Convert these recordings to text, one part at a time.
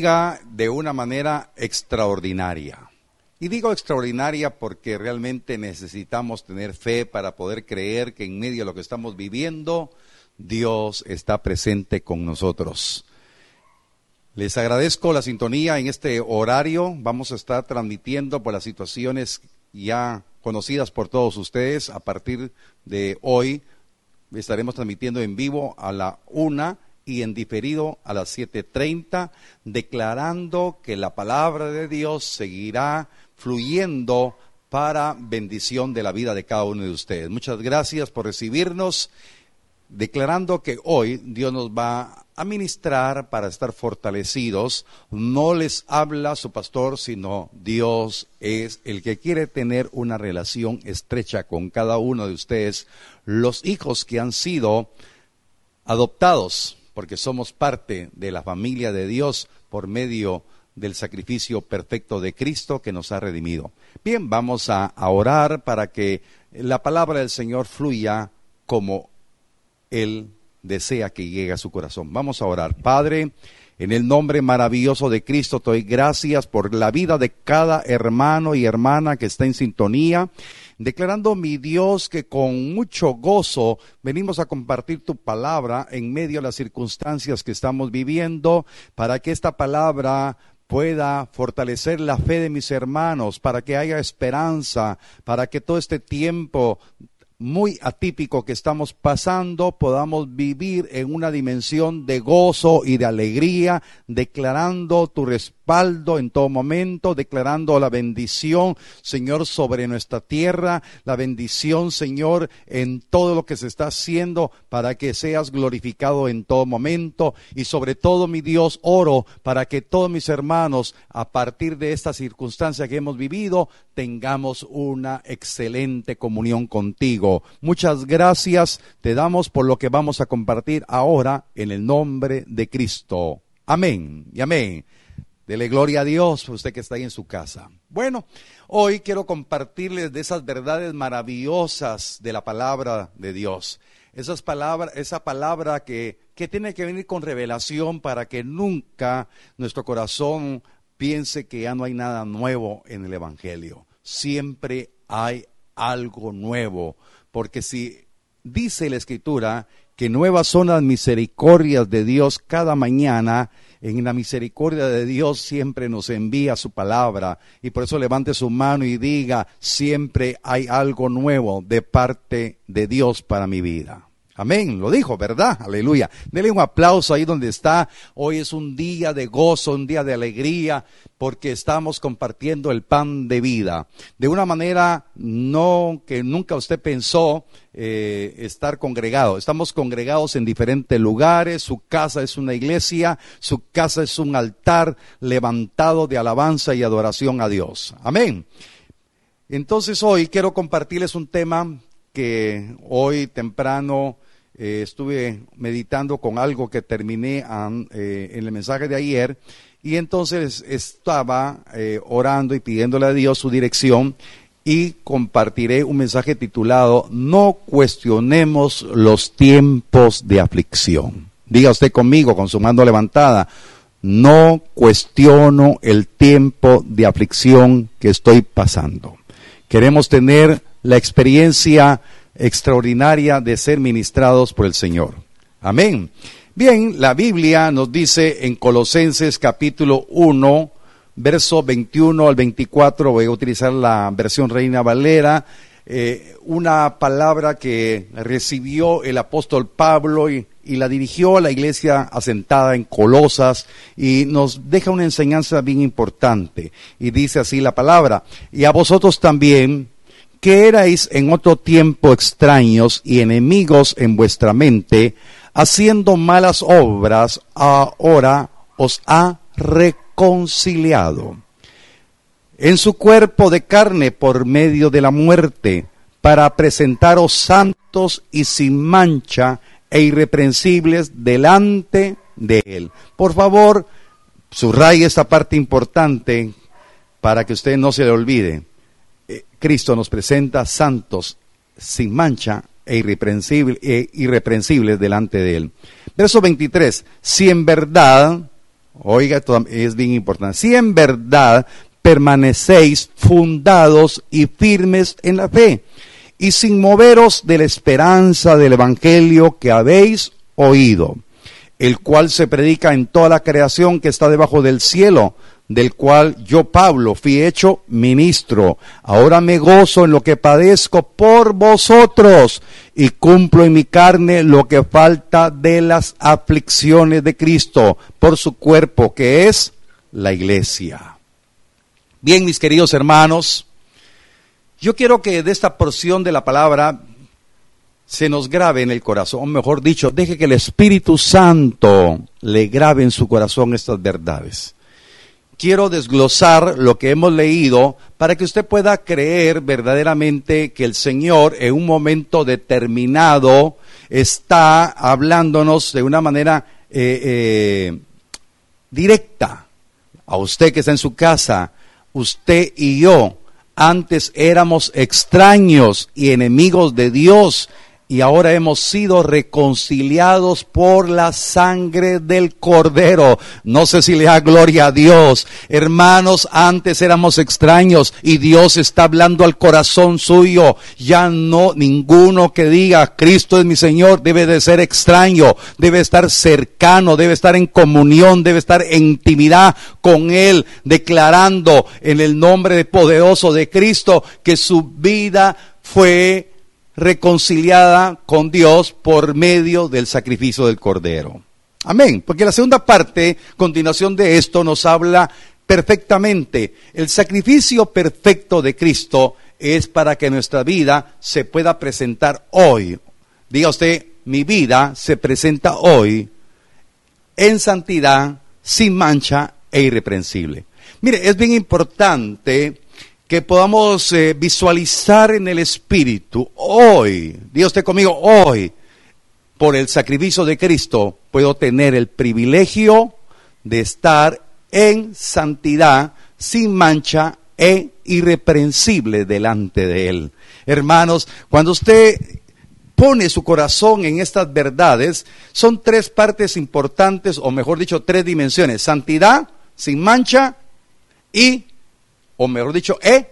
de una manera extraordinaria. Y digo extraordinaria porque realmente necesitamos tener fe para poder creer que en medio de lo que estamos viviendo, Dios está presente con nosotros. Les agradezco la sintonía en este horario. Vamos a estar transmitiendo por las situaciones ya conocidas por todos ustedes. A partir de hoy estaremos transmitiendo en vivo a la una y en diferido a las 7.30, declarando que la palabra de Dios seguirá fluyendo para bendición de la vida de cada uno de ustedes. Muchas gracias por recibirnos, declarando que hoy Dios nos va a ministrar para estar fortalecidos. No les habla su pastor, sino Dios es el que quiere tener una relación estrecha con cada uno de ustedes, los hijos que han sido adoptados, porque somos parte de la familia de Dios por medio del sacrificio perfecto de Cristo que nos ha redimido. Bien, vamos a, orar para que la palabra del Señor fluya como Él desea que llegue a su corazón. Vamos a orar. Padre, en el nombre maravilloso de Cristo, te doy gracias por la vida de cada hermano y hermana que está en sintonía declarando mi Dios que con mucho gozo venimos a compartir tu palabra en medio de las circunstancias que estamos viviendo, para que esta palabra pueda fortalecer la fe de mis hermanos, para que haya esperanza, para que todo este tiempo muy atípico que estamos pasando podamos vivir en una dimensión de gozo y de alegría, declarando tu respuesta en todo momento, declarando la bendición, Señor, sobre nuestra tierra, la bendición, Señor, en todo lo que se está haciendo para que seas glorificado en todo momento. Y sobre todo, mi Dios, oro para que todos mis hermanos, a partir de esta circunstancia que hemos vivido, tengamos una excelente comunión contigo. Muchas gracias te damos por lo que vamos a compartir ahora en el nombre de Cristo. Amén y amén. Dele gloria a Dios, usted que está ahí en su casa. Bueno, hoy quiero compartirles de esas verdades maravillosas de la palabra de Dios. Esas palabras, esa palabra que, que tiene que venir con revelación para que nunca nuestro corazón piense que ya no hay nada nuevo en el Evangelio. Siempre hay algo nuevo, porque si dice la Escritura que nuevas son las misericordias de Dios cada mañana, en la misericordia de Dios siempre nos envía su palabra y por eso levante su mano y diga, siempre hay algo nuevo de parte de Dios para mi vida. Amén, lo dijo, ¿verdad? Aleluya. Dele un aplauso ahí donde está. Hoy es un día de gozo, un día de alegría, porque estamos compartiendo el pan de vida. De una manera no que nunca usted pensó eh, estar congregado. Estamos congregados en diferentes lugares. Su casa es una iglesia, su casa es un altar levantado de alabanza y adoración a Dios. Amén. Entonces hoy quiero compartirles un tema que hoy temprano eh, estuve meditando con algo que terminé eh, en el mensaje de ayer y entonces estaba eh, orando y pidiéndole a Dios su dirección y compartiré un mensaje titulado No cuestionemos los tiempos de aflicción. Diga usted conmigo con su mano levantada, no cuestiono el tiempo de aflicción que estoy pasando. Queremos tener la experiencia extraordinaria de ser ministrados por el Señor. Amén. Bien, la Biblia nos dice en Colosenses capítulo 1, verso 21 al 24, voy a utilizar la versión Reina Valera, eh, una palabra que recibió el apóstol Pablo y, y, la dirigió a la iglesia asentada en Colosas y nos deja una enseñanza bien importante. Y dice así la palabra, y a vosotros también, que erais en otro tiempo extraños y enemigos en vuestra mente, haciendo malas obras, ahora os ha reconciliado en su cuerpo de carne por medio de la muerte, para presentaros santos y sin mancha e irreprensibles delante de Él. Por favor, subraye esta parte importante para que usted no se le olvide. Eh, Cristo nos presenta santos sin mancha e, irreprensible, e irreprensibles delante de Él. Verso 23, si en verdad, oiga, es bien importante, si en verdad permanecéis fundados y firmes en la fe, y sin moveros de la esperanza del Evangelio que habéis oído, el cual se predica en toda la creación que está debajo del cielo, del cual yo, Pablo, fui hecho ministro. Ahora me gozo en lo que padezco por vosotros y cumplo en mi carne lo que falta de las aflicciones de Cristo por su cuerpo, que es la iglesia. Bien, mis queridos hermanos, yo quiero que de esta porción de la palabra se nos grabe en el corazón, mejor dicho, deje que el Espíritu Santo le grabe en su corazón estas verdades quiero desglosar lo que hemos leído para que usted pueda creer verdaderamente que el Señor en un momento determinado está hablándonos de una manera eh, eh, directa. A usted que está en su casa, usted y yo antes éramos extraños y enemigos de Dios y ahora hemos sido reconciliados por la sangre del Cordero. No sé si le da gloria a Dios. Hermanos, antes éramos extraños y Dios está hablando al corazón suyo. Ya no ninguno que diga Cristo es mi Señor debe de ser extraño, debe estar cercano, debe estar en comunión, debe estar en intimidad con Él, declarando en el nombre poderoso de Cristo que su vida fue reconciliada con Dios por medio del sacrificio del Cordero. Amén. Porque la segunda parte, continuación de esto, nos habla perfectamente. El sacrificio perfecto de Cristo es para que nuestra vida se pueda presentar hoy. Diga usted, mi vida se presenta hoy en santidad, sin mancha e irreprensible. Mire, es bien importante que podamos eh, visualizar en el Espíritu hoy, Dios esté conmigo, hoy, por el sacrificio de Cristo, puedo tener el privilegio de estar en santidad, sin mancha e irreprensible delante de Él. Hermanos, cuando usted pone su corazón en estas verdades, son tres partes importantes, o mejor dicho, tres dimensiones. Santidad, sin mancha y o mejor dicho, es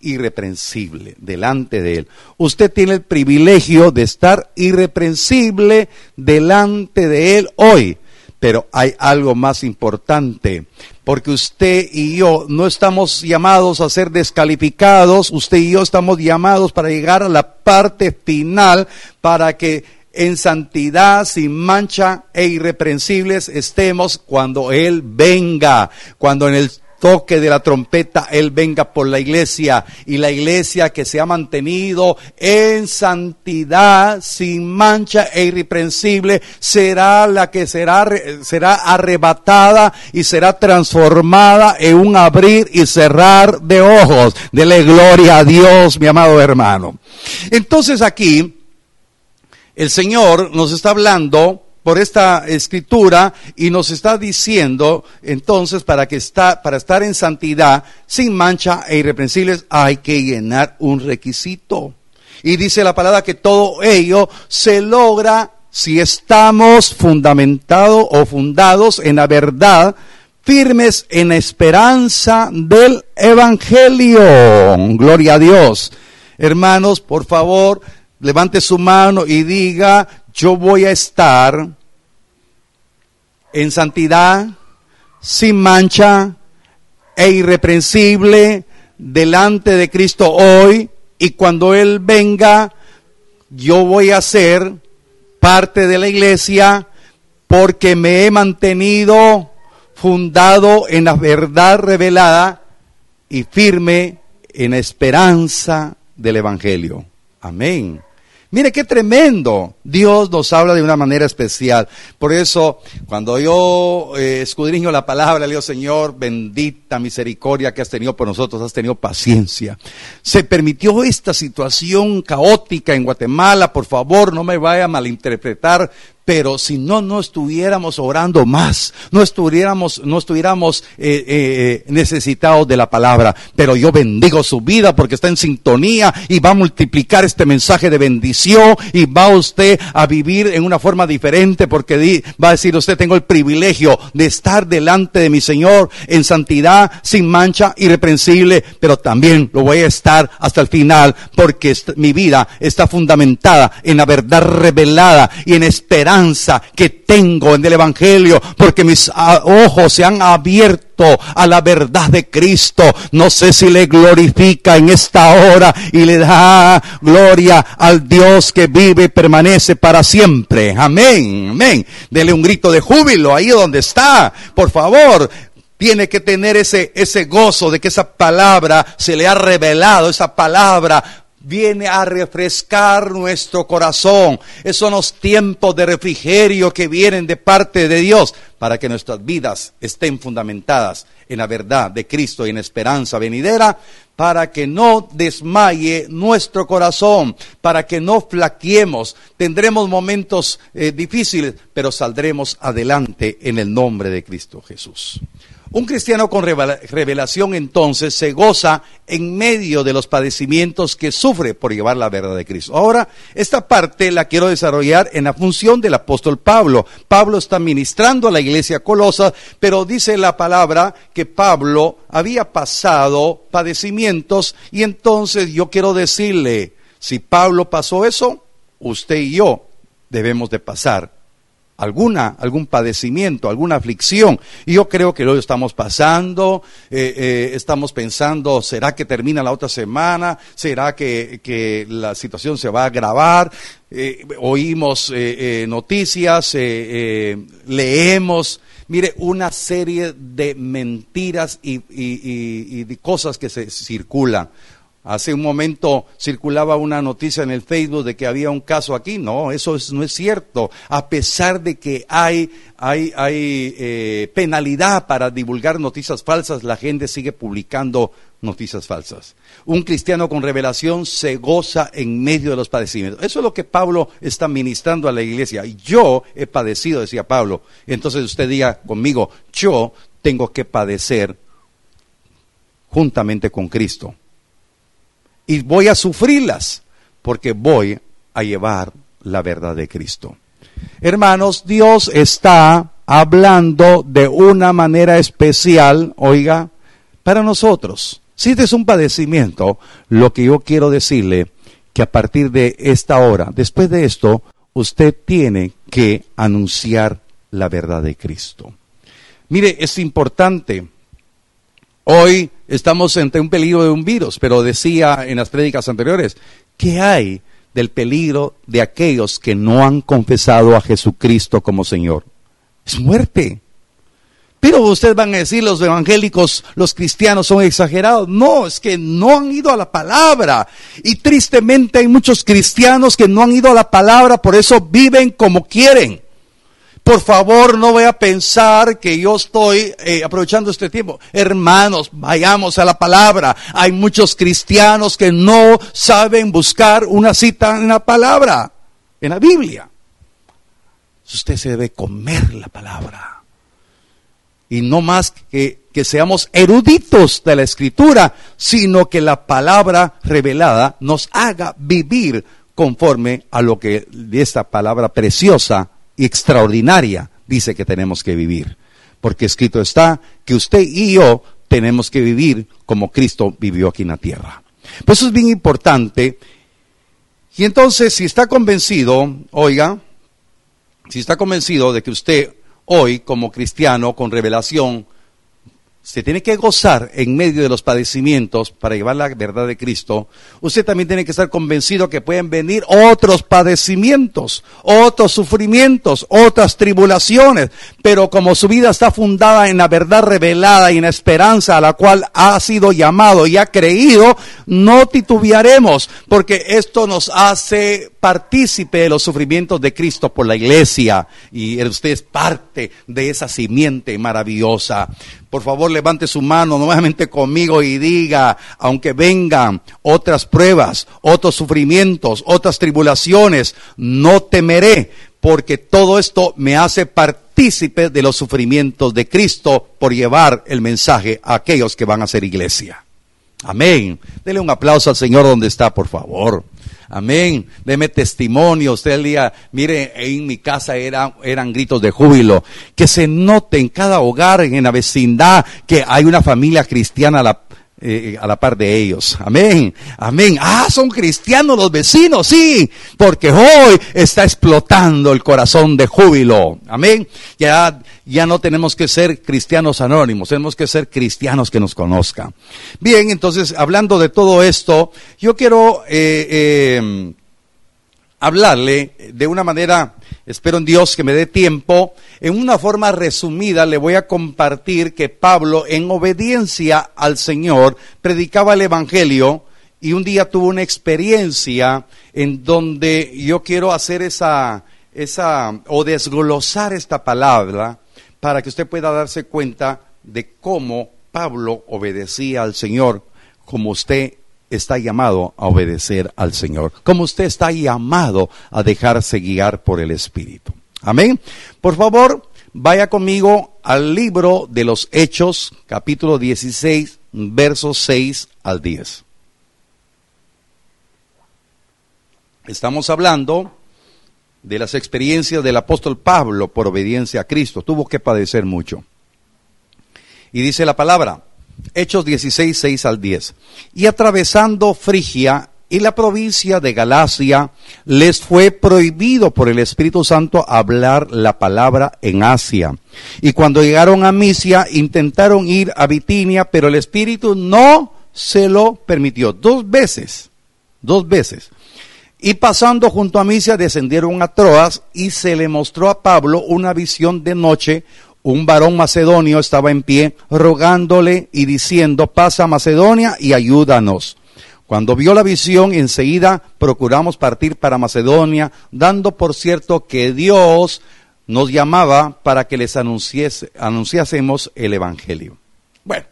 irreprensible delante de Él. Usted tiene el privilegio de estar irreprensible delante de Él hoy. Pero hay algo más importante, porque usted y yo no estamos llamados a ser descalificados, usted y yo estamos llamados para llegar a la parte final, para que en santidad, sin mancha e irreprensibles estemos cuando Él venga, cuando en el toque de la trompeta, Él venga por la iglesia y la iglesia que se ha mantenido en santidad, sin mancha e irreprensible, será la que será, será arrebatada y será transformada en un abrir y cerrar de ojos. Dele gloria a Dios, mi amado hermano. Entonces aquí, el Señor nos está hablando por esta escritura y nos está diciendo entonces para que está para estar en santidad sin mancha e irreprensibles hay que llenar un requisito. Y dice la palabra que todo ello se logra si estamos fundamentados o fundados en la verdad, firmes en la esperanza del evangelio. Gloria a Dios. Hermanos, por favor, levante su mano y diga, yo voy a estar en santidad, sin mancha e irreprensible delante de Cristo hoy y cuando Él venga, yo voy a ser parte de la iglesia porque me he mantenido fundado en la verdad revelada y firme en la esperanza del Evangelio. Amén. Mire qué tremendo. Dios nos habla de una manera especial. Por eso, cuando yo eh, escudriño la palabra, le digo, Señor, bendita misericordia que has tenido por nosotros, has tenido paciencia. Se permitió esta situación caótica en Guatemala. Por favor, no me vaya a malinterpretar, pero si no, no estuviéramos orando más, no estuviéramos, no estuviéramos eh, eh, necesitados de la palabra. Pero yo bendigo su vida porque está en sintonía y va a multiplicar este mensaje de bendición y va usted a vivir en una forma diferente porque va a decir usted tengo el privilegio de estar delante de mi Señor en santidad, sin mancha, irreprensible, pero también lo voy a estar hasta el final porque mi vida está fundamentada en la verdad revelada y en esperanza que tengo en el Evangelio, porque mis ojos se han abierto a la verdad de Cristo. No sé si le glorifica en esta hora y le da gloria al Dios que vive y permanece para siempre. Amén, amén. Dele un grito de júbilo ahí donde está. Por favor, tiene que tener ese, ese gozo de que esa palabra se le ha revelado, esa palabra viene a refrescar nuestro corazón. Esos son los tiempos de refrigerio que vienen de parte de Dios para que nuestras vidas estén fundamentadas en la verdad de Cristo y en esperanza venidera, para que no desmaye nuestro corazón, para que no flaqueemos. Tendremos momentos eh, difíciles, pero saldremos adelante en el nombre de Cristo Jesús. Un cristiano con revelación entonces se goza en medio de los padecimientos que sufre por llevar la verdad de Cristo. Ahora, esta parte la quiero desarrollar en la función del apóstol Pablo. Pablo está ministrando a la iglesia colosa, pero dice la palabra que Pablo había pasado padecimientos y entonces yo quiero decirle, si Pablo pasó eso, usted y yo debemos de pasar alguna, algún padecimiento, alguna aflicción. Y yo creo que lo estamos pasando, eh, eh, estamos pensando, ¿será que termina la otra semana? ¿Será que, que la situación se va a agravar? Eh, oímos noticias, leemos, mire, una serie de mentiras y, y, y de cosas que se circulan. Hace un momento circulaba una noticia en el Facebook de que había un caso aquí. No, eso no es cierto. A pesar de que hay eh, penalidad para divulgar noticias falsas, la gente sigue publicando noticias falsas. Un cristiano con revelación se goza en medio de los padecimientos. Eso es lo que Pablo está ministrando a la iglesia. Yo he padecido, decía Pablo. Entonces usted diga conmigo, yo tengo que padecer juntamente con Cristo y voy a sufrirlas porque voy a llevar la verdad de Cristo. Hermanos, Dios está hablando de una manera especial, oiga, para nosotros. Si este es un padecimiento, lo que yo quiero decirle que a partir de esta hora, después de esto, usted tiene que anunciar la verdad de Cristo. Mire, es importante Hoy estamos ante un peligro de un virus, pero decía en las prédicas anteriores, ¿qué hay del peligro de aquellos que no han confesado a Jesucristo como Señor? Es muerte. Pero ustedes van a decir, los evangélicos, los cristianos son exagerados. No, es que no han ido a la palabra. Y tristemente hay muchos cristianos que no han ido a la palabra, por eso viven como quieren. Por favor, no voy a pensar que yo estoy eh, aprovechando este tiempo. Hermanos, vayamos a la palabra. Hay muchos cristianos que no saben buscar una cita en la palabra, en la Biblia. Usted se debe comer la palabra. Y no más que, que seamos eruditos de la escritura, sino que la palabra revelada nos haga vivir conforme a lo que esta palabra preciosa extraordinaria dice que tenemos que vivir. Porque escrito está que usted y yo tenemos que vivir como Cristo vivió aquí en la tierra. Pues eso es bien importante. Y entonces, si está convencido, oiga, si está convencido de que usted hoy, como cristiano, con revelación, se tiene que gozar en medio de los padecimientos para llevar la verdad de Cristo, usted también tiene que estar convencido que pueden venir otros padecimientos, otros sufrimientos, otras tribulaciones, pero como su vida está fundada en la verdad revelada y en la esperanza a la cual ha sido llamado y ha creído, no titubearemos, porque esto nos hace partícipe de los sufrimientos de Cristo por la iglesia. Y usted es parte de esa simiente maravillosa. Por favor, levante su mano nuevamente conmigo y diga, aunque vengan otras pruebas, otros sufrimientos, otras tribulaciones, no temeré, porque todo esto me hace partícipe de los sufrimientos de Cristo por llevar el mensaje a aquellos que van a ser iglesia. Amén. Dele un aplauso al Señor donde está, por favor. Amén. Deme testimonio. Usted el día, mire, en mi casa eran, gritos de júbilo. Que se note en cada hogar, en la vecindad, que hay una familia cristiana la, eh, a la par de ellos. Amén. Amén. Ah, son cristianos los vecinos, sí. Porque hoy está explotando el corazón de júbilo. Amén. Ya, ya no tenemos que ser cristianos anónimos, tenemos que ser cristianos que nos conozcan. Bien, entonces, hablando de todo esto, yo quiero eh, eh, hablarle de una manera, espero en Dios que me dé tiempo, en una forma resumida le voy a compartir que Pablo, en obediencia al Señor, predicaba el Evangelio y un día tuvo una experiencia en donde yo quiero hacer esa, esa, o desglosar esta palabra para que usted pueda darse cuenta de cómo Pablo obedecía al Señor, como usted está llamado a obedecer al Señor, como usted está llamado a dejarse guiar por el Espíritu. Amén. Por favor, vaya conmigo al libro de los Hechos, capítulo 16, versos 6 al 10. Estamos hablando de las experiencias del apóstol Pablo por obediencia a Cristo. Tuvo que padecer mucho. Y dice la palabra, Hechos 16, 6 al 10. Y atravesando Frigia y la provincia de Galacia, les fue prohibido por el Espíritu Santo hablar la palabra en Asia. Y cuando llegaron a Misia, intentaron ir a Bitinia, pero el Espíritu no se lo permitió. Dos veces, dos veces. Y pasando junto a Misia, descendieron a Troas y se le mostró a Pablo una visión de noche. Un varón macedonio estaba en pie, rogándole y diciendo, pasa a Macedonia y ayúdanos. Cuando vio la visión, enseguida procuramos partir para Macedonia, dando por cierto que Dios nos llamaba para que les anunciásemos el Evangelio. Bueno,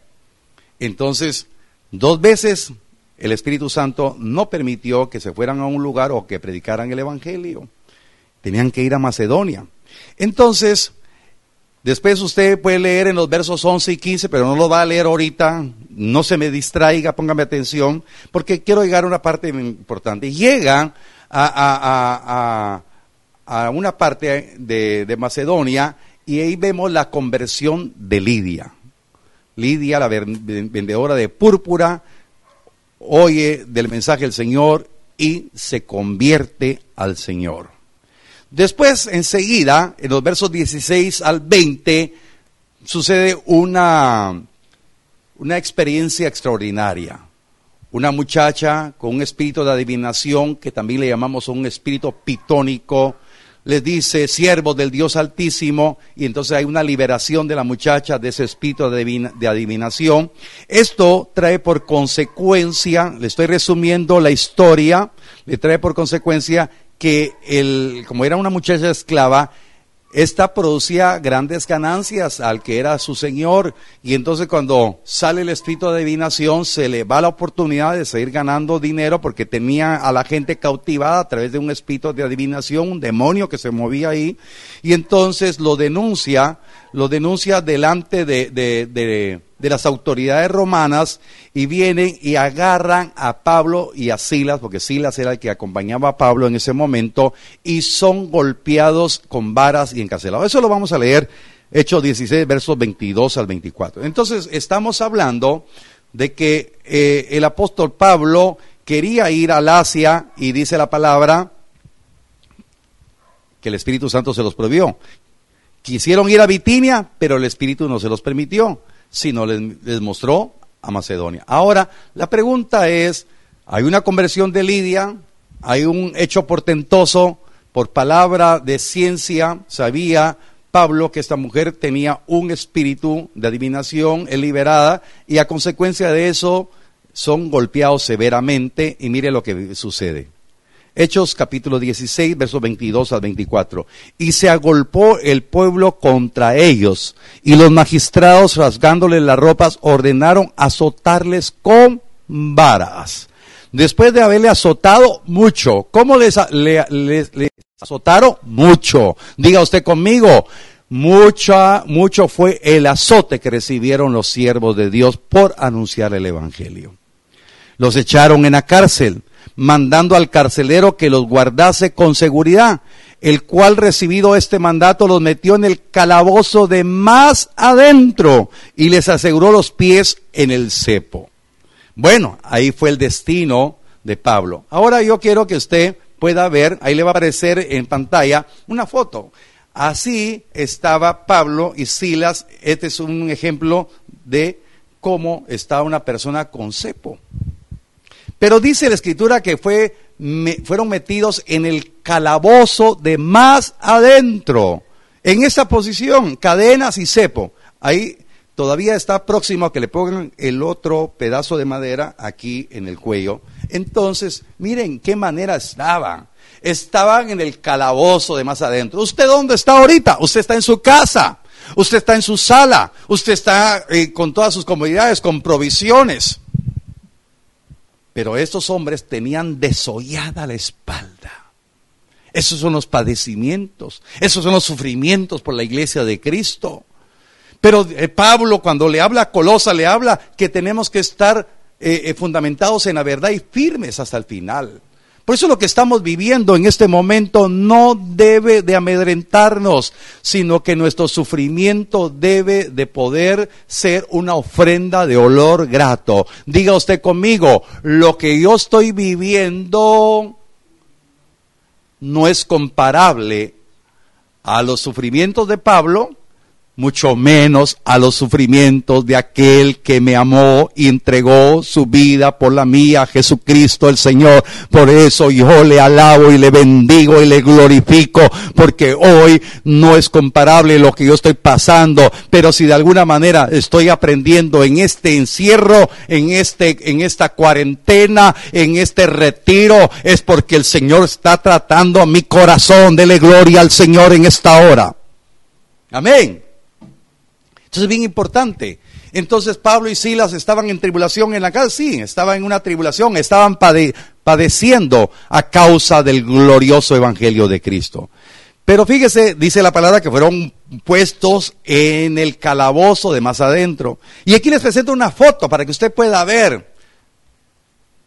entonces, dos veces el Espíritu Santo no permitió que se fueran a un lugar o que predicaran el Evangelio. Tenían que ir a Macedonia. Entonces, después usted puede leer en los versos 11 y 15, pero no lo va a leer ahorita. No se me distraiga, póngame atención, porque quiero llegar a una parte importante. Llega a, una parte de, de Macedonia y ahí vemos la conversión de Lidia. Lidia, la vendedora de púrpura, oye del mensaje del Señor y se convierte al Señor. Después, enseguida, en los versos 16 al 20, sucede una, una experiencia extraordinaria. Una muchacha con un espíritu de adivinación, que también le llamamos un espíritu pitónico, les dice siervos del Dios Altísimo, y entonces hay una liberación de la muchacha de ese espíritu de adivinación. Esto trae por consecuencia, le estoy resumiendo la historia, le trae por consecuencia que el, como era una muchacha esclava, esta producía grandes ganancias al que era su señor. Y entonces cuando sale el espíritu de adivinación se le va la oportunidad de seguir ganando dinero porque tenía a la gente cautivada a través de un espíritu de adivinación, un demonio que se movía ahí. Y entonces lo denuncia, lo denuncia delante de, de de las autoridades romanas y vienen y agarran a Pablo y a Silas, porque Silas era el que acompañaba a Pablo en ese momento, y son golpeados con varas y encarcelados. Eso lo vamos a leer, Hechos 16, versos 22 al 24. Entonces, estamos hablando de que eh, el apóstol Pablo quería ir al Asia y dice la palabra que el Espíritu Santo se los prohibió. Quisieron ir a Bitinia, pero el Espíritu no se los permitió sino les, mostró a Macedonia. Ahora, la pregunta es, hay una conversión de Lidia, hay un hecho portentoso, por palabra de ciencia, sabía Pablo que esta mujer tenía un espíritu de adivinación, es liberada, y a consecuencia de eso son golpeados severamente, y mire lo que sucede. Hechos capítulo 16, versos 22 al 24. Y se agolpó el pueblo contra ellos, y los magistrados, rasgándoles las ropas, ordenaron azotarles con varas. Después de haberle azotado mucho, ¿cómo les, azotaron mucho. Diga usted conmigo, mucha, mucho fue el azote que recibieron los siervos de Dios por anunciar el Evangelio. Los echaron en la cárcel, mandando al carcelero que los guardase con seguridad, el cual recibido este mandato los metió en el calabozo de más adentro y les aseguró los pies en el cepo. Bueno, ahí fue el destino de Pablo. Ahora yo quiero que usted pueda ver, ahí le va a aparecer en pantalla una foto. Así estaba Pablo y Silas. Este es un ejemplo de cómo está una persona con cepo. Pero dice la escritura que fue, fueron metidos en el calabozo de más adentro, en esa posición, cadenas y cepo. Ahí todavía está próximo a que le pongan el otro pedazo de madera aquí en el cuello. Entonces, miren qué manera estaban. Estaban en el calabozo de más adentro. ¿Usted dónde está ahorita? Usted está en su casa. Usted está en su sala. Usted está eh, con todas sus comodidades, con provisiones. Pero estos hombres tenían desollada la espalda. Esos son los padecimientos. Esos son los sufrimientos por la iglesia de Cristo. Pero eh, Pablo cuando le habla a Colosa, le habla que tenemos que estar eh, eh, fundamentados en la verdad y firmes hasta el final. Por eso lo que estamos viviendo en este momento no debe de amedrentarnos, sino que nuestro sufrimiento debe de poder ser una ofrenda de olor grato. Diga usted conmigo, lo que yo estoy viviendo no es comparable a los sufrimientos de Pablo, mucho menos a los sufrimientos de aquel que me amó y entregó su vida por la mía, Jesucristo el Señor. Por eso yo le alabo y le bendigo y le glorifico, porque hoy no es comparable lo que yo estoy pasando, pero si de alguna manera estoy aprendiendo en este encierro, en este en esta cuarentena, en este retiro, es porque el Señor está tratando a mi corazón. Dele gloria al Señor en esta hora. Amén. Es bien importante. Entonces Pablo y Silas estaban en tribulación en la casa, sí, estaban en una tribulación, estaban padeciendo a causa del glorioso evangelio de Cristo. Pero fíjese, dice la palabra que fueron puestos en el calabozo de más adentro. Y aquí les presento una foto para que usted pueda ver.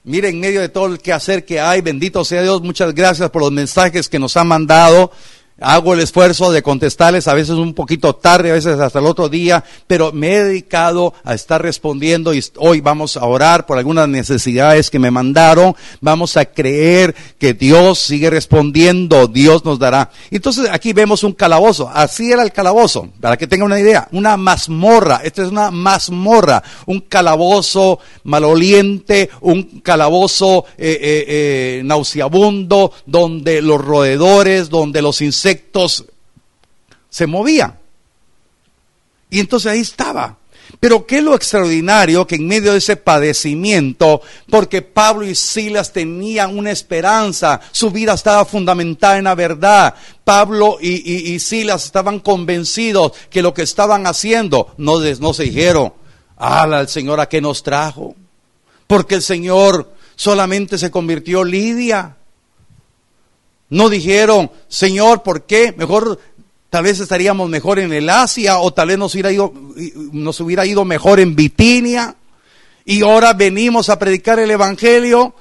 Miren, en medio de todo el quehacer que hay, bendito sea Dios, muchas gracias por los mensajes que nos han mandado hago el esfuerzo de contestarles, a veces un poquito tarde, a veces hasta el otro día, pero me he dedicado a estar respondiendo y hoy vamos a orar por algunas necesidades que me mandaron, vamos a creer que Dios sigue respondiendo, Dios nos dará. Entonces aquí vemos un calabozo, así era el calabozo, para que tengan una idea, una mazmorra, esta es una mazmorra, un calabozo maloliente, un calabozo eh, eh, eh, nauseabundo, donde los roedores, donde los insectos, se movían. Y entonces ahí estaba. Pero qué lo extraordinario que en medio de ese padecimiento, porque Pablo y Silas tenían una esperanza, su vida estaba fundamentada en la verdad. Pablo y, Silas estaban convencidos que lo que estaban haciendo, no, no se dijeron, el Señor a qué nos trajo. Porque el Señor solamente se convirtió Lidia. No dijeron, Señor, ¿por qué? Mejor, tal vez estaríamos mejor en el Asia o tal vez nos hubiera ido, mejor en Bitinia. Y ahora venimos a predicar el Evangelio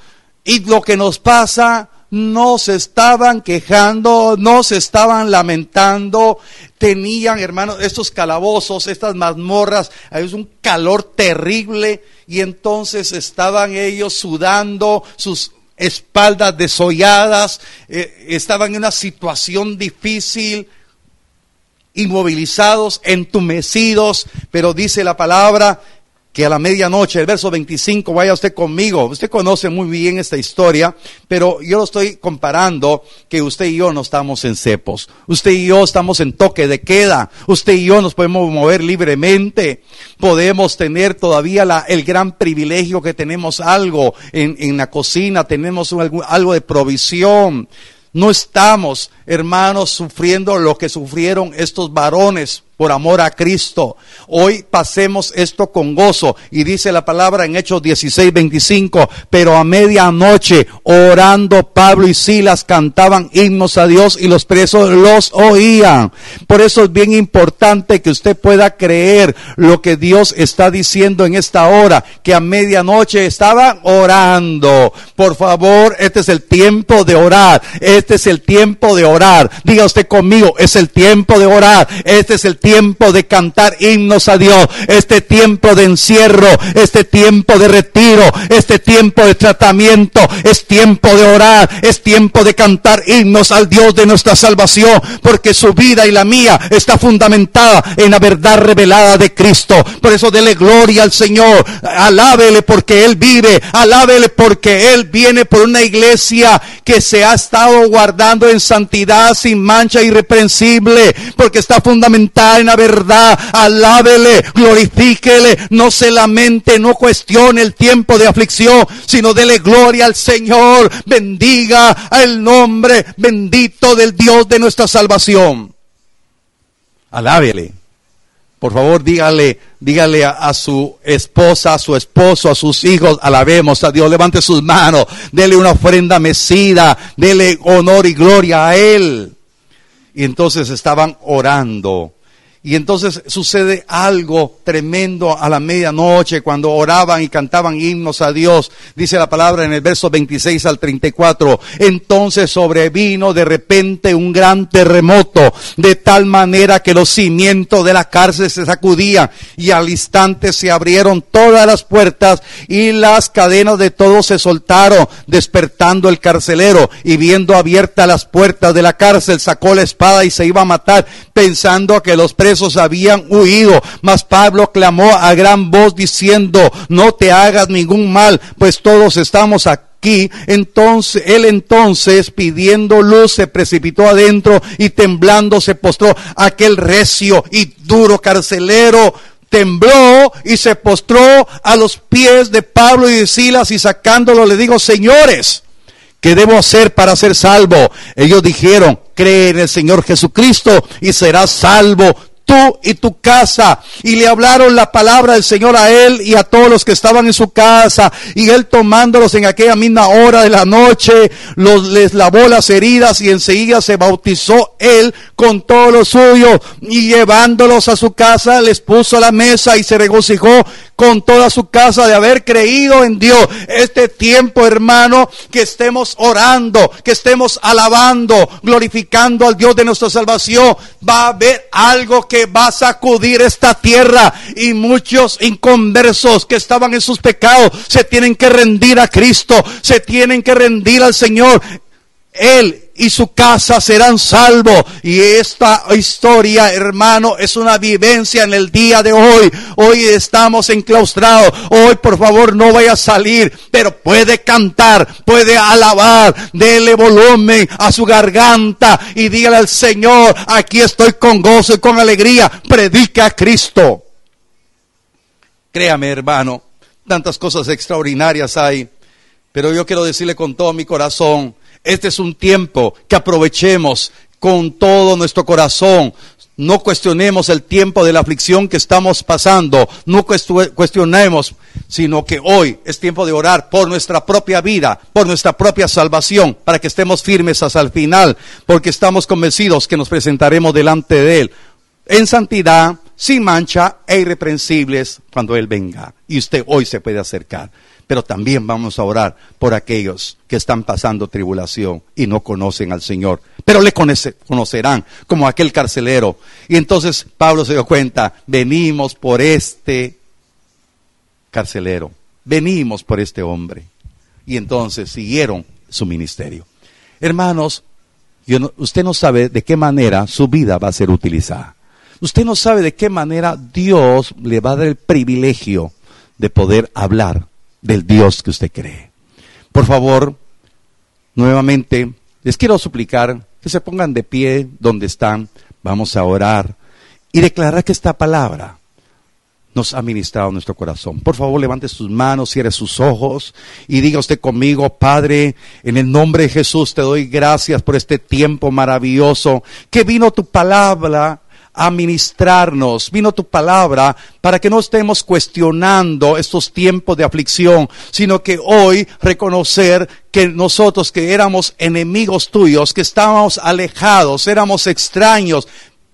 y lo que nos pasa, no se estaban quejando, no se estaban lamentando, tenían, hermanos, estos calabozos, estas mazmorras, es un calor terrible y entonces estaban ellos sudando, sus espaldas desolladas, eh, estaban en una situación difícil, inmovilizados, entumecidos, pero dice la palabra que a la medianoche, el verso 25, vaya usted conmigo. Usted conoce muy bien esta historia, pero yo lo estoy comparando que usted y yo no estamos en cepos. Usted y yo estamos en toque de queda. Usted y yo nos podemos mover libremente. Podemos tener todavía el gran privilegio que tenemos algo en, la cocina, tenemos algo de provisión. No estamos, hermanos, sufriendo lo que sufrieron estos varones por amor a Cristo. Hoy pasemos esto con gozo. Y dice la palabra en Hechos 16, 25, pero a medianoche, orando Pablo y Silas cantaban himnos a Dios y los presos los oían. Por eso es bien importante que usted pueda creer lo que Dios está diciendo en esta hora, que a medianoche estaban orando. Por favor, este es el tiempo de orar. Este es el tiempo de orar. Diga usted conmigo, es el tiempo de orar. Este es el tiempo tiempo de cantar himnos a Dios, este tiempo de encierro, este tiempo de retiro, este tiempo de tratamiento, es tiempo de orar, es tiempo de cantar himnos al Dios de nuestra salvación, porque su vida y la mía está fundamentada en la verdad revelada de Cristo. Por eso dele gloria al Señor, alábele porque Él vive, alábele porque Él viene por una iglesia que se ha estado guardando en santidad sin mancha irreprensible, porque está fundamentada en la verdad, alábele, glorifíquele, no se lamente, no cuestione el tiempo de aflicción, sino dele gloria al Señor, bendiga el nombre bendito del Dios de nuestra salvación. Alábele. Por favor, dígale, dígale a, su esposa, a su esposo, a sus hijos, alabemos a Dios, levante sus manos, dele una ofrenda mecida, dele honor y gloria a Él. Y entonces estaban orando y entonces sucede algo tremendo a la medianoche cuando oraban y cantaban himnos a Dios. Dice la palabra en el verso 26 al 34. Entonces sobrevino de repente un gran terremoto, de tal manera que los cimientos de la cárcel se sacudían y al instante se abrieron todas las puertas y las cadenas de todos se soltaron, despertando el carcelero y viendo abiertas las puertas de la cárcel sacó la espada y se iba a matar pensando que los presos habían huido. Mas Pablo clamó a gran voz diciendo, no te hagas ningún mal, pues todos estamos aquí. Entonces, él entonces, pidiendo luz, se precipitó adentro y temblando se postró aquel recio y duro carcelero tembló y se postró a los pies de Pablo y de Silas y sacándolo le digo, señores, ¿qué debo hacer para ser salvo? Ellos dijeron, cree en el Señor Jesucristo y serás salvo tú y tu casa. Y le hablaron la palabra del Señor a él y a todos los que estaban en su casa. Y él tomándolos en aquella misma hora de la noche, los, les lavó las heridas y enseguida se bautizó él con todo lo suyo. Y llevándolos a su casa, les puso la mesa y se regocijó con toda su casa de haber creído en Dios. Este tiempo, hermano, que estemos orando, que estemos alabando, glorificando al Dios de nuestra salvación, va a haber algo que va a sacudir esta tierra y muchos inconversos que estaban en sus pecados se tienen que rendir a Cristo, se tienen que rendir al Señor. Él y su casa serán salvos. Y esta historia, hermano, es una vivencia en el día de hoy. Hoy estamos enclaustrados. Hoy, por favor, no vaya a salir, pero puede cantar, puede alabar. Dele volumen a su garganta y dígale al Señor, aquí estoy con gozo y con alegría. Predica a Cristo. Créame, hermano, tantas cosas extraordinarias hay. Pero yo quiero decirle con todo mi corazón, este es un tiempo que aprovechemos con todo nuestro corazón. No cuestionemos el tiempo de la aflicción que estamos pasando. No cuestionemos, sino que hoy es tiempo de orar por nuestra propia vida, por nuestra propia salvación, para que estemos firmes hasta el final, porque estamos convencidos que nos presentaremos delante de Él en santidad, sin mancha e irreprensibles cuando Él venga. Y usted hoy se puede acercar pero también vamos a orar por aquellos que están pasando tribulación y no conocen al Señor, pero le conocerán como aquel carcelero. Y entonces Pablo se dio cuenta, venimos por este carcelero, venimos por este hombre. Y entonces siguieron su ministerio. Hermanos, usted no sabe de qué manera su vida va a ser utilizada. Usted no sabe de qué manera Dios le va a dar el privilegio de poder hablar del Dios que usted cree. Por favor, nuevamente, les quiero suplicar que se pongan de pie donde están. Vamos a orar y declarar que esta palabra nos ha ministrado nuestro corazón. Por favor, levante sus manos, cierre sus ojos y diga usted conmigo, Padre, en el nombre de Jesús te doy gracias por este tiempo maravilloso que vino tu palabra a ministrarnos, vino tu palabra para que no estemos cuestionando estos tiempos de aflicción, sino que hoy reconocer que nosotros que éramos enemigos tuyos, que estábamos alejados, éramos extraños,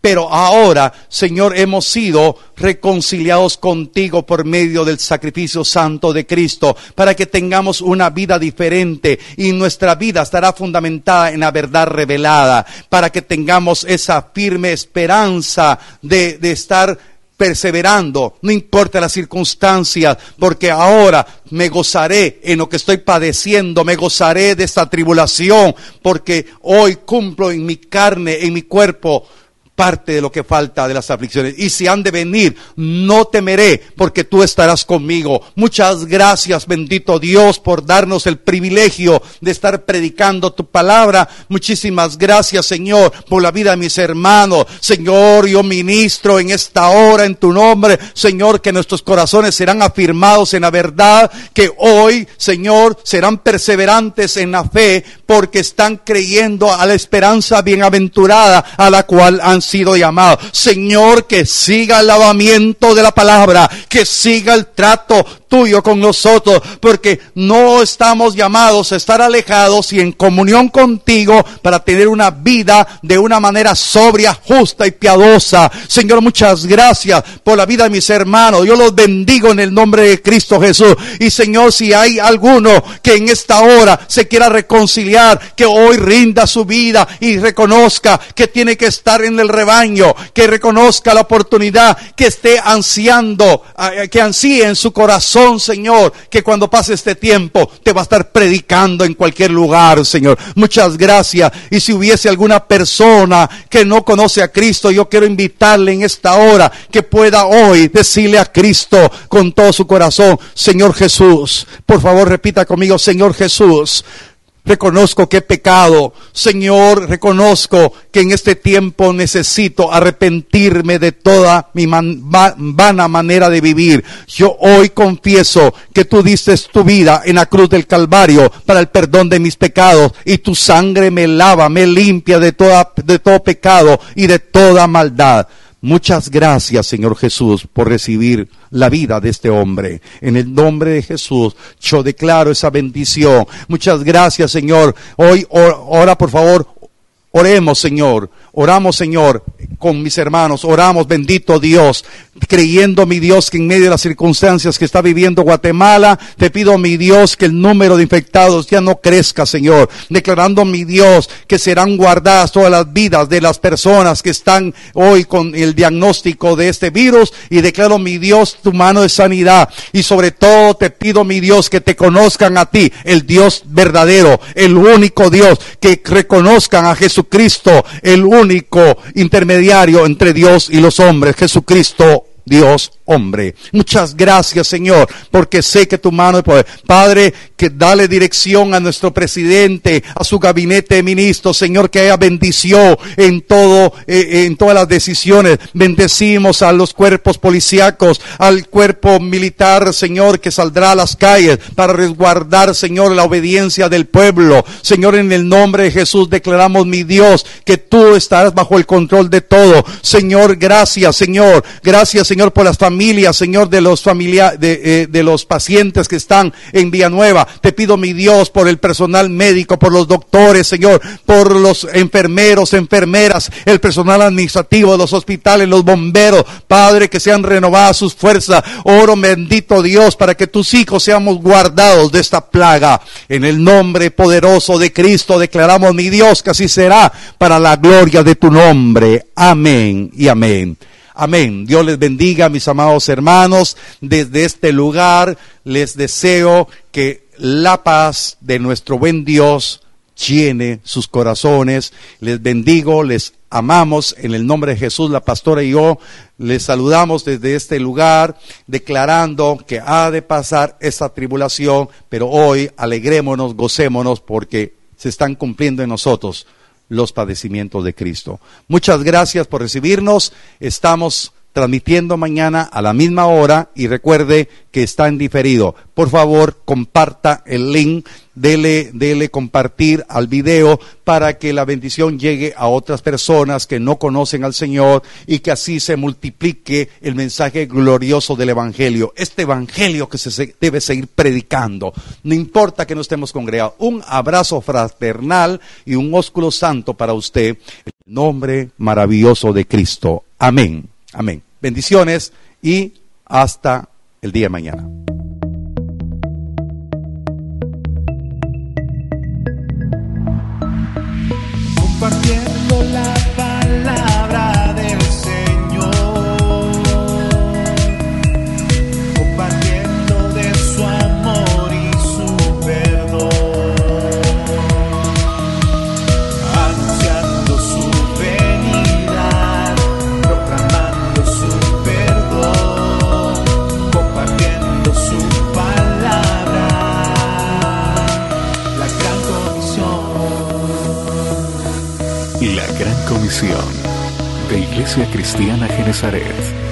pero ahora, Señor, hemos sido reconciliados contigo por medio del sacrificio santo de Cristo, para que tengamos una vida diferente y nuestra vida estará fundamentada en la verdad revelada, para que tengamos esa firme esperanza de, estar perseverando, no importa las circunstancias, porque ahora me gozaré en lo que estoy padeciendo, me gozaré de esta tribulación, porque hoy cumplo en mi carne, en mi cuerpo, parte de lo que falta de las aflicciones. Y si han de venir, no temeré, porque tú estarás conmigo. Muchas gracias, bendito Dios, por darnos el privilegio de estar predicando tu palabra. Muchísimas gracias, Señor, por la vida de mis hermanos. Señor, yo ministro en esta hora en tu nombre. Señor, que nuestros corazones serán afirmados en la verdad, que hoy, Señor, serán perseverantes en la fe, porque están creyendo a la esperanza bienaventurada a la cual han sido llamados. Señor, que siga el lavamiento de la palabra, que siga el trato con nosotros, porque no estamos llamados a estar alejados y en comunión contigo para tener una vida de una manera sobria, justa y piadosa. Señor, muchas gracias por la vida de mis hermanos. Yo los bendigo en el nombre de Cristo Jesús. Y Señor, si hay alguno que en esta hora se quiera reconciliar, que hoy rinda su vida y reconozca que tiene que estar en el rebaño, que reconozca la oportunidad, que esté ansiando, eh, que ansíe en su corazón, Señor, que cuando pase este tiempo te va a estar predicando en cualquier lugar, Señor. Muchas gracias. Y si hubiese alguna persona que no conoce a Cristo, yo quiero invitarle en esta hora que pueda hoy decirle a Cristo con todo su corazón, Señor Jesús, por favor repita conmigo, Señor Jesús, Reconozco que he pecado. Señor, reconozco que en este tiempo necesito arrepentirme de toda mi vana manera de vivir. Yo hoy confieso que tú diste tu vida en la cruz del Calvario para el perdón de mis pecados y tu sangre me lava, me limpia de, toda, de todo pecado y de toda maldad. Muchas gracias, Señor Jesús, por recibir la vida de este hombre. En el nombre de Jesús, yo declaro esa bendición. Muchas gracias, Señor. Hoy, ora por favor, oremos, Señor. Oramos, Señor, con mis hermanos. Oramos, bendito Dios, creyendo, mi Dios, que en medio de las circunstancias que está viviendo Guatemala, te pido, mi Dios, que el número de infectados ya no crezca, Señor. Declarando, mi Dios, que serán guardadas todas las vidas de las personas que están hoy con el diagnóstico de este virus. Y declaro, mi Dios, tu mano de sanidad. Y sobre todo te pido, mi Dios, que te conozcan a ti, el Dios verdadero, el único Dios, que reconozcan a Jesucristo, el único único intermediario entre Dios y los hombres, Jesucristo Dios hombre. Muchas gracias, Señor, porque sé que tu mano de poder. Padre, que dale dirección a nuestro presidente, a su gabinete de ministros, Señor, que haya bendición en todo, eh, en todas las decisiones. Bendecimos a los cuerpos policíacos, al cuerpo militar, Señor, que saldrá a las calles para resguardar, Señor, la obediencia del pueblo. Señor, en el nombre de Jesús declaramos, mi Dios, que tú estarás bajo el control de todo. Señor, gracias, Señor. Gracias, Señor, por las familias Señor, de los familia, de, eh, de los pacientes que están en Villanueva. Te pido, mi Dios, por el personal médico, por los doctores, Señor, por los enfermeros, enfermeras, el personal administrativo los hospitales, los bomberos, Padre, que sean renovadas sus fuerzas. Oro, bendito Dios, para que tus hijos seamos guardados de esta plaga. En el nombre poderoso de Cristo declaramos, mi Dios, que así será para la gloria de tu nombre. Amén y amén. Amén. Dios les bendiga, mis amados hermanos. Desde este lugar les deseo que la paz de nuestro buen Dios llene sus corazones. Les bendigo, les amamos en el nombre de Jesús. La pastora y yo les saludamos desde este lugar, declarando que ha de pasar esta tribulación, pero hoy alegrémonos, gocémonos, porque se están cumpliendo en nosotros los padecimientos de Cristo. Muchas gracias por recibirnos. Estamos transmitiendo mañana a la misma hora y recuerde que está en diferido. Por favor, comparta el link, dele, dele compartir al video para que la bendición llegue a otras personas que no conocen al Señor y que así se multiplique el mensaje glorioso del Evangelio. Este Evangelio que se debe seguir predicando. No importa que no estemos congregados. Un abrazo fraternal y un ósculo santo para usted. En el nombre maravilloso de Cristo. Amén. Amén. Bendiciones y hasta el día de mañana. Iglesia Cristiana Genezaret.